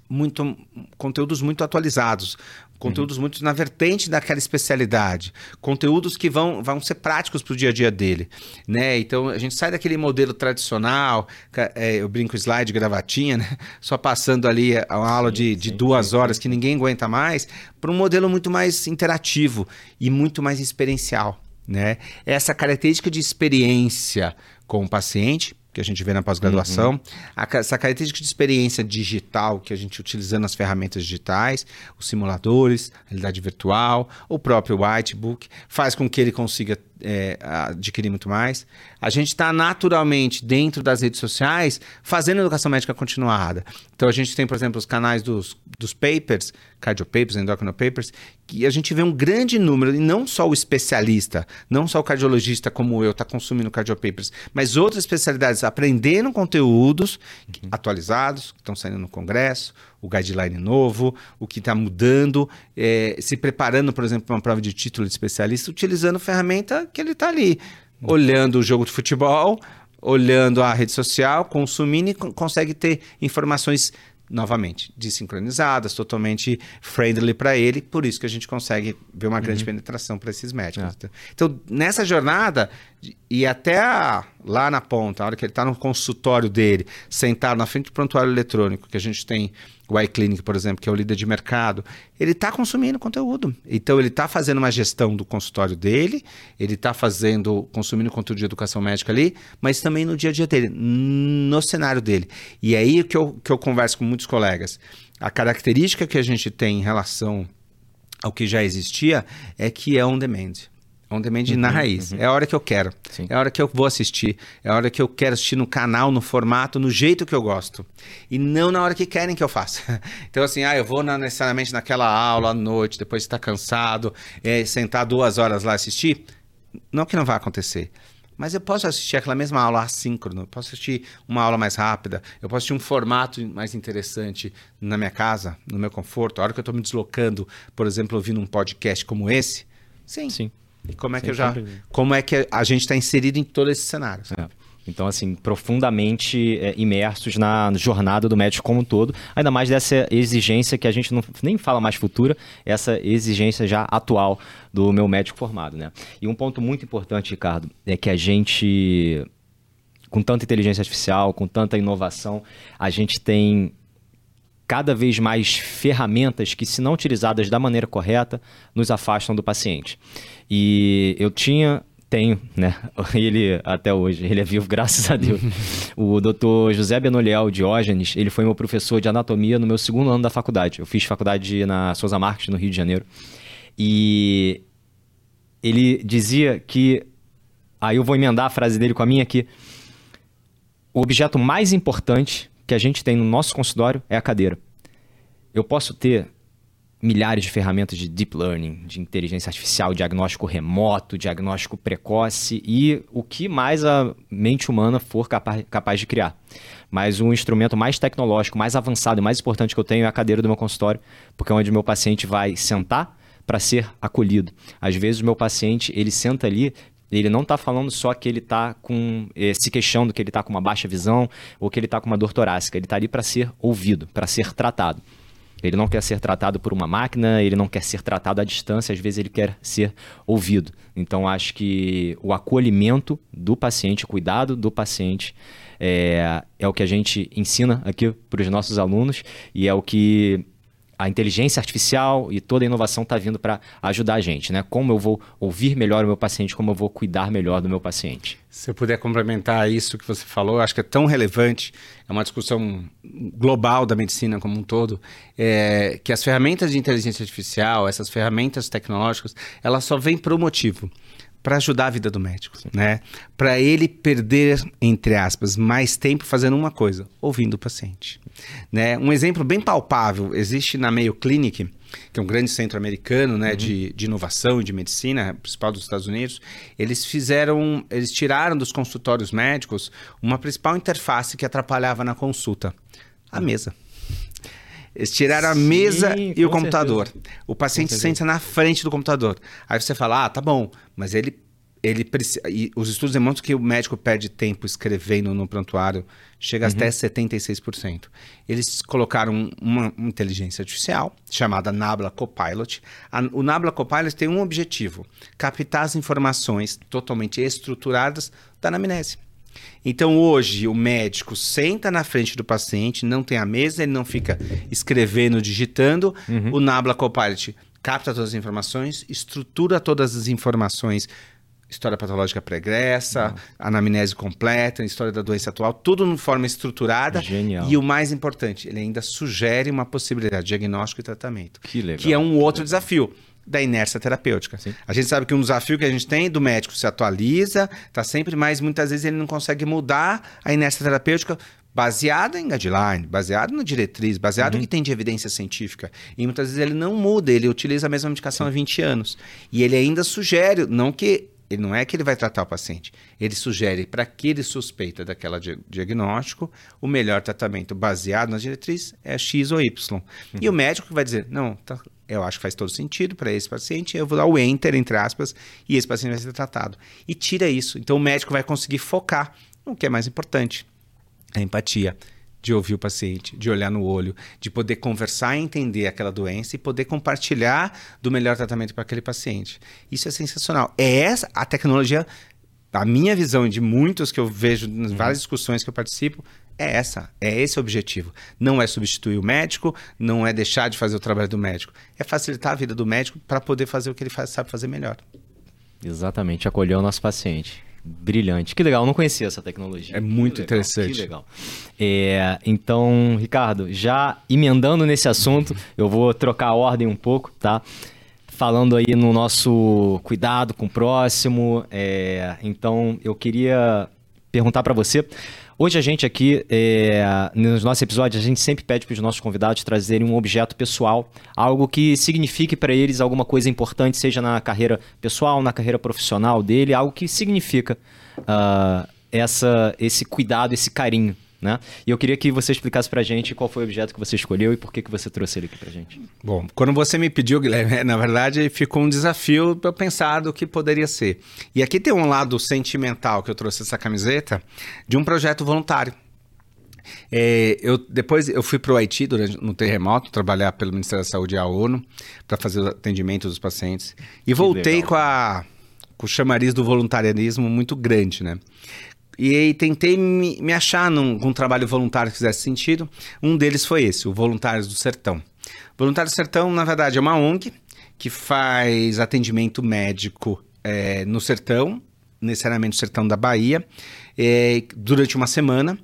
muito conteúdos muito atualizados, conteúdos uhum. muito na vertente daquela especialidade, conteúdos que vão, vão ser práticos para o dia a dia dele, né? Então a gente sai daquele modelo tradicional, é, eu brinco slide gravatinha, né? Só passando ali a aula sim, de, de sim, duas sim, horas que ninguém aguenta mais, para um modelo muito mais interativo e muito mais experiencial, né? Essa característica de experiência com o paciente que a gente vê na pós-graduação, uhum. essa característica de experiência digital que a gente utilizando as ferramentas digitais, os simuladores, a realidade virtual, o próprio Whitebook, faz com que ele consiga é, adquirir muito mais. A gente está naturalmente dentro das redes sociais fazendo educação médica continuada. Então a gente tem, por exemplo, os canais dos, dos papers, cardio papers, endocrino papers, que a gente vê um grande número, e não só o especialista, não só o cardiologista como eu está consumindo cardio papers, mas outras especialidades aprendendo conteúdos uhum. atualizados, que estão saindo no congresso, o guideline novo, o que está mudando, é, se preparando, por exemplo, para uma prova de título de especialista, utilizando ferramenta que ele está ali, olhando o jogo de futebol, olhando a rede social, consumindo e consegue ter informações novamente desincronizadas, totalmente friendly para ele, por isso que a gente consegue ver uma grande uhum. penetração para esses médicos. É. Então, nessa jornada e até a, lá na ponta, a hora que ele está no consultório dele, sentado na frente do prontuário eletrônico, que a gente tem o iClinic, por exemplo, que é o líder de mercado, ele está consumindo conteúdo. Então, ele está fazendo uma gestão do consultório dele, ele está fazendo, consumindo conteúdo de educação médica ali, mas também no dia a dia dele, no cenário dele. E é aí que eu, que eu converso com muitos colegas. A característica que a gente tem em relação ao que já existia é que é on demand. On demand uhum, na raiz. Uhum. É a hora que eu quero. Sim. É a hora que eu vou assistir. É a hora que eu quero assistir no canal, no formato, no jeito que eu gosto. E não na hora que querem que eu faça. Então, assim, ah, eu vou na, necessariamente naquela aula à noite, depois está cansado, é, sentar duas horas lá assistir. Não que não vai acontecer. Mas eu posso assistir aquela mesma aula assíncrono, eu posso assistir uma aula mais rápida, eu posso assistir um formato mais interessante na minha casa, no meu conforto. A hora que eu estou me deslocando, por exemplo, ouvindo um podcast como esse, sim. Sim. E como é que já, como é que a gente está inserido em todo esse cenário? É. Então, assim, profundamente é, imersos na jornada do médico como um todo, ainda mais dessa exigência que a gente não nem fala mais futura, essa exigência já atual do meu médico formado, né? E um ponto muito importante, Ricardo, é que a gente, com tanta inteligência artificial, com tanta inovação, a gente tem cada vez mais ferramentas que, se não utilizadas da maneira correta, nos afastam do paciente. E eu tinha, tenho, né? Ele até hoje, ele é vivo, graças a Deus. o doutor José Benoliel Diógenes, ele foi meu professor de anatomia no meu segundo ano da faculdade. Eu fiz faculdade na Souza Marques, no Rio de Janeiro. E ele dizia que. Aí eu vou emendar a frase dele com a minha aqui. O objeto mais importante que a gente tem no nosso consultório é a cadeira. Eu posso ter milhares de ferramentas de deep learning, de inteligência artificial, diagnóstico remoto, diagnóstico precoce e o que mais a mente humana for capaz, capaz de criar. Mas o instrumento mais tecnológico, mais avançado e mais importante que eu tenho é a cadeira do meu consultório, porque é onde o meu paciente vai sentar para ser acolhido. Às vezes o meu paciente, ele senta ali, ele não está falando só que ele está com eh, se queixando que ele está com uma baixa visão ou que ele está com uma dor torácica. Ele está ali para ser ouvido, para ser tratado. Ele não quer ser tratado por uma máquina, ele não quer ser tratado à distância, às vezes ele quer ser ouvido. Então, acho que o acolhimento do paciente, o cuidado do paciente, é, é o que a gente ensina aqui para os nossos alunos e é o que a inteligência artificial e toda a inovação está vindo para ajudar a gente, né? Como eu vou ouvir melhor o meu paciente, como eu vou cuidar melhor do meu paciente. Se eu puder complementar isso que você falou, eu acho que é tão relevante, é uma discussão global da medicina como um todo, é, que as ferramentas de inteligência artificial, essas ferramentas tecnológicas, elas só vêm por um motivo para ajudar a vida do médico, né? Para ele perder, entre aspas, mais tempo fazendo uma coisa, ouvindo o paciente, né? Um exemplo bem palpável existe na Mayo Clinic, que é um grande centro americano, né, uhum. de, de inovação e de medicina, principal dos Estados Unidos. Eles fizeram, eles tiraram dos consultórios médicos uma principal interface que atrapalhava na consulta, a mesa. Eles tiraram Sim, a mesa e o computador. Certeza. O paciente senta na frente do computador. Aí você fala, ah, tá bom, mas ele ele e os estudos demonstram que o médico perde tempo escrevendo no prontuário, chega uhum. até 76%. Eles colocaram uma, inteligência artificial chamada Nabla Copilot. A, o Nabla Copilot tem um objetivo: captar as informações totalmente estruturadas da anamnese. Então hoje o médico senta na frente do paciente, não tem a mesa, ele não fica escrevendo, digitando. Uhum. O Nabla Copilot capta todas as informações, estrutura todas as informações história patológica pregressa, anamnese completa, história da doença atual, tudo de forma estruturada. Genial. E o mais importante, ele ainda sugere uma possibilidade de diagnóstico e tratamento. Que legal. Que é um outro desafio da inércia terapêutica. Sim. A gente sabe que um desafio que a gente tem do médico se atualiza, está sempre mais, muitas vezes ele não consegue mudar a inércia terapêutica baseada em guideline, baseado na diretriz, baseado uhum. no que tem de evidência científica. E muitas vezes ele não muda, ele utiliza a mesma medicação Sim. há 20 anos. E ele ainda sugere, não que ele não é que ele vai tratar o paciente, ele sugere para que ele suspeita daquele di diagnóstico, o melhor tratamento baseado na diretriz é X ou Y. Uhum. E o médico vai dizer, não, tá, eu acho que faz todo sentido para esse paciente, eu vou dar o enter, entre aspas, e esse paciente vai ser tratado. E tira isso. Então o médico vai conseguir focar no que é mais importante, a empatia de ouvir o paciente, de olhar no olho, de poder conversar e entender aquela doença e poder compartilhar do melhor tratamento para aquele paciente. Isso é sensacional. É essa a tecnologia, a minha visão e de muitos que eu vejo nas uhum. várias discussões que eu participo, é essa, é esse o objetivo. Não é substituir o médico, não é deixar de fazer o trabalho do médico, é facilitar a vida do médico para poder fazer o que ele faz, sabe fazer melhor. Exatamente, acolher o nosso paciente. Brilhante. Que legal, eu não conhecia essa tecnologia. É muito que interessante. Que legal. É, então, Ricardo, já emendando nesse assunto, eu vou trocar a ordem um pouco, tá? Falando aí no nosso cuidado com o próximo. É, então, eu queria perguntar para você hoje a gente aqui, é, nos nossos episódios, a gente sempre pede para os nossos convidados trazerem um objeto pessoal, algo que signifique para eles alguma coisa importante, seja na carreira pessoal, na carreira profissional dele, algo que significa uh, essa, esse cuidado, esse carinho né? E eu queria que você explicasse pra gente qual foi o objeto que você escolheu e por que, que você trouxe ele aqui pra gente. Bom, quando você me pediu, Guilherme, na verdade ficou um desafio para eu pensar do que poderia ser. E aqui tem um lado sentimental que eu trouxe essa camiseta de um projeto voluntário. É, eu depois eu fui para o Haiti durante no terremoto trabalhar pelo Ministério da Saúde e a ONU para fazer o atendimento dos pacientes e que voltei legal. com a com o chamariz do voluntarianismo muito grande, né? E tentei me, me achar num, num trabalho voluntário que fizesse sentido. Um deles foi esse, o Voluntários do Sertão. Voluntários do Sertão, na verdade, é uma ONG que faz atendimento médico é, no sertão, necessariamente no sertão da Bahia, é, durante uma semana.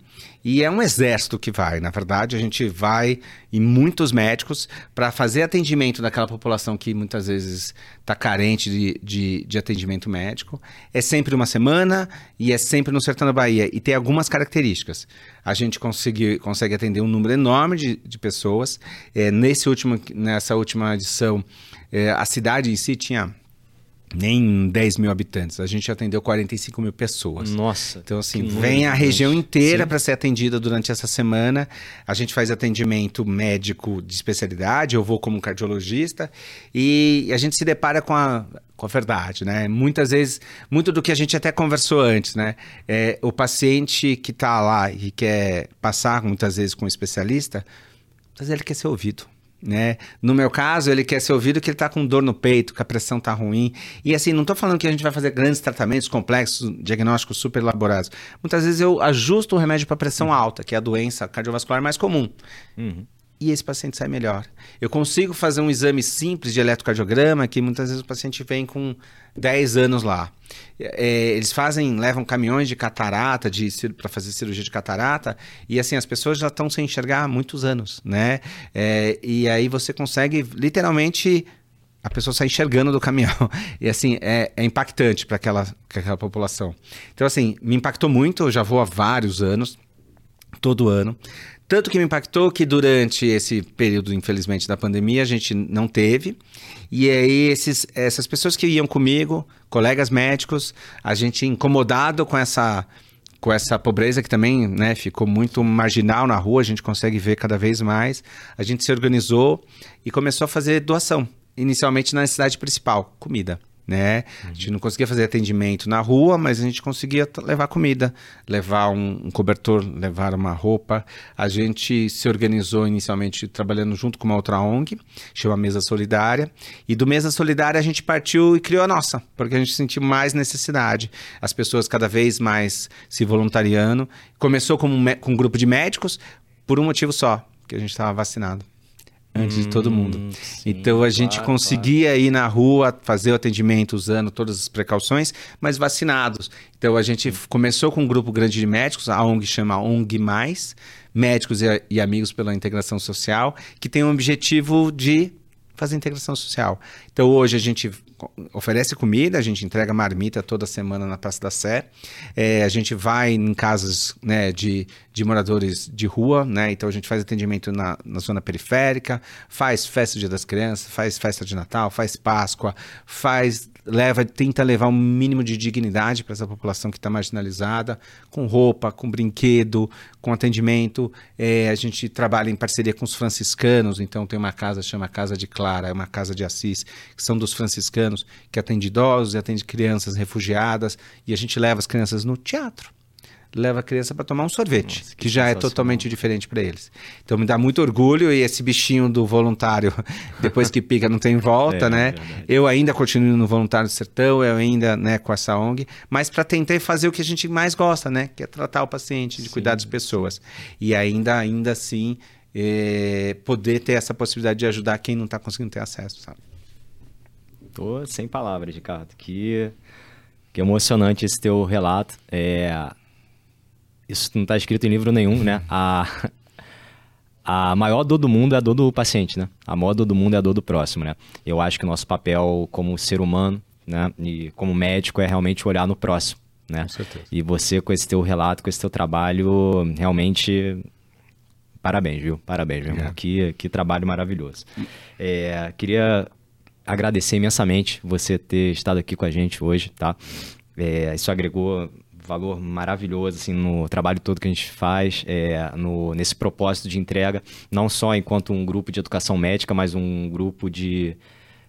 E é um exército que vai, na verdade, a gente vai em muitos médicos para fazer atendimento daquela população que muitas vezes está carente de, de, de, atendimento médico. É sempre uma semana e é sempre no sertão da Bahia. E tem algumas características. A gente consegue, consegue atender um número enorme de, de pessoas. É, nesse último, nessa última edição, é, a cidade em si tinha nem 10 mil habitantes. A gente atendeu 45 mil pessoas. Nossa. Então, assim, vem a região inteira para ser atendida durante essa semana. A gente faz atendimento médico de especialidade, eu vou como cardiologista, e a gente se depara com a, com a verdade, né? Muitas vezes, muito do que a gente até conversou antes, né? É, o paciente que está lá e quer passar, muitas vezes, com um especialista, mas ele quer ser ouvido. Né? No meu caso, ele quer ser ouvido que ele está com dor no peito, que a pressão está ruim. E assim, não estou falando que a gente vai fazer grandes tratamentos complexos, diagnósticos super elaborados. Muitas vezes eu ajusto o remédio para pressão uhum. alta, que é a doença cardiovascular mais comum. Uhum e esse paciente sai melhor. Eu consigo fazer um exame simples de eletrocardiograma que muitas vezes o paciente vem com 10 anos lá. É, eles fazem, levam caminhões de catarata de para fazer cirurgia de catarata e assim as pessoas já estão sem enxergar há muitos anos, né? É, e aí você consegue literalmente a pessoa sai enxergando do caminhão. E assim, é, é impactante para aquela, aquela população. Então, assim, me impactou muito, eu já vou há vários anos, todo ano. Tanto que me impactou que durante esse período, infelizmente, da pandemia, a gente não teve. E aí, esses, essas pessoas que iam comigo, colegas médicos, a gente incomodado com essa, com essa pobreza que também né, ficou muito marginal na rua, a gente consegue ver cada vez mais. A gente se organizou e começou a fazer doação. Inicialmente na cidade principal, comida né? Uhum. A gente não conseguia fazer atendimento na rua, mas a gente conseguia levar comida, levar um, um, cobertor, levar uma roupa. A gente se organizou inicialmente trabalhando junto com uma outra ONG, chama Mesa Solidária, e do Mesa Solidária a gente partiu e criou a nossa, porque a gente sentiu mais necessidade. As pessoas cada vez mais se voluntariando. Começou com um, com um grupo de médicos por um motivo só, que a gente estava vacinado antes hum, de todo mundo. Hum, sim, então a gente claro, conseguia claro. ir na rua fazer o atendimento usando todas as precauções, mas vacinados. Então a gente começou com um grupo grande de médicos, a ONG chama ONG Mais, médicos e, e amigos pela integração social, que tem o objetivo de fazer integração social. Então hoje a gente oferece comida, a gente entrega marmita toda semana na Praça da Sé. É, a gente vai em casas né, de, de moradores de rua, né? Então a gente faz atendimento na, na zona periférica, faz festa do Dia das Crianças, faz festa de Natal, faz Páscoa, faz leva, tenta levar um mínimo de dignidade para essa população que está marginalizada, com roupa, com brinquedo, com atendimento. É, a gente trabalha em parceria com os franciscanos, então tem uma casa chama Casa de Clara, é uma casa de Assis, que são dos franciscanos, que atende idosos e atende crianças refugiadas, e a gente leva as crianças no teatro leva a criança para tomar um sorvete, Nossa, que, que já é totalmente diferente para eles. Então me dá muito orgulho e esse bichinho do voluntário, depois que pica não tem volta, é, né? É eu ainda continuo no voluntário do sertão, eu ainda, né, com essa ONG, mas para tentar fazer o que a gente mais gosta, né, que é tratar o paciente, de Sim. cuidar das pessoas. E ainda ainda assim é, poder ter essa possibilidade de ajudar quem não está conseguindo ter acesso, sabe? Tô sem palavras, Ricardo. Que que emocionante esse teu relato. É, isso não está escrito em livro nenhum, né? A, a maior dor do mundo é a dor do paciente, né? A maior dor do mundo é a dor do próximo, né? Eu acho que o nosso papel como ser humano, né? E como médico é realmente olhar no próximo, né? Com certeza. E você com esse teu relato, com esse teu trabalho, realmente parabéns, viu? Parabéns, meu irmão. É. Que, que trabalho maravilhoso. É, queria agradecer imensamente você ter estado aqui com a gente hoje, tá? É, isso agregou valor maravilhoso assim no trabalho todo que a gente faz é, no, nesse propósito de entrega não só enquanto um grupo de educação médica mas um grupo de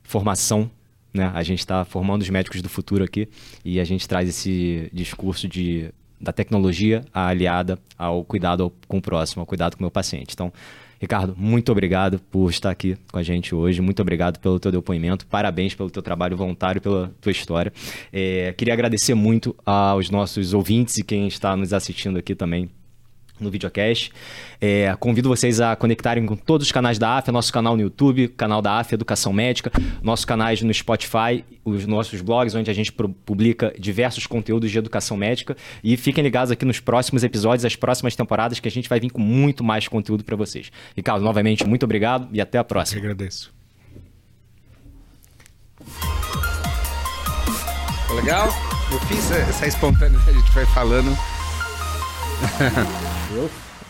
formação né? A gente está formando os médicos do futuro aqui e a gente traz esse discurso de da tecnologia aliada ao cuidado com o próximo ao cuidado com o meu paciente. Então Ricardo, muito obrigado por estar aqui com a gente hoje. Muito obrigado pelo teu depoimento. Parabéns pelo teu trabalho voluntário, pela tua história. É, queria agradecer muito aos nossos ouvintes e quem está nos assistindo aqui também no videocast. É, convido vocês a conectarem com todos os canais da AF, nosso canal no YouTube, canal da AF Educação Médica, nossos canais no Spotify, os nossos blogs, onde a gente publica diversos conteúdos de educação médica. E fiquem ligados aqui nos próximos episódios, as próximas temporadas, que a gente vai vir com muito mais conteúdo para vocês. Ricardo, novamente, muito obrigado e até a próxima. Eu agradeço. Legal? Eu fiz essa espontânea, a gente foi falando. Eu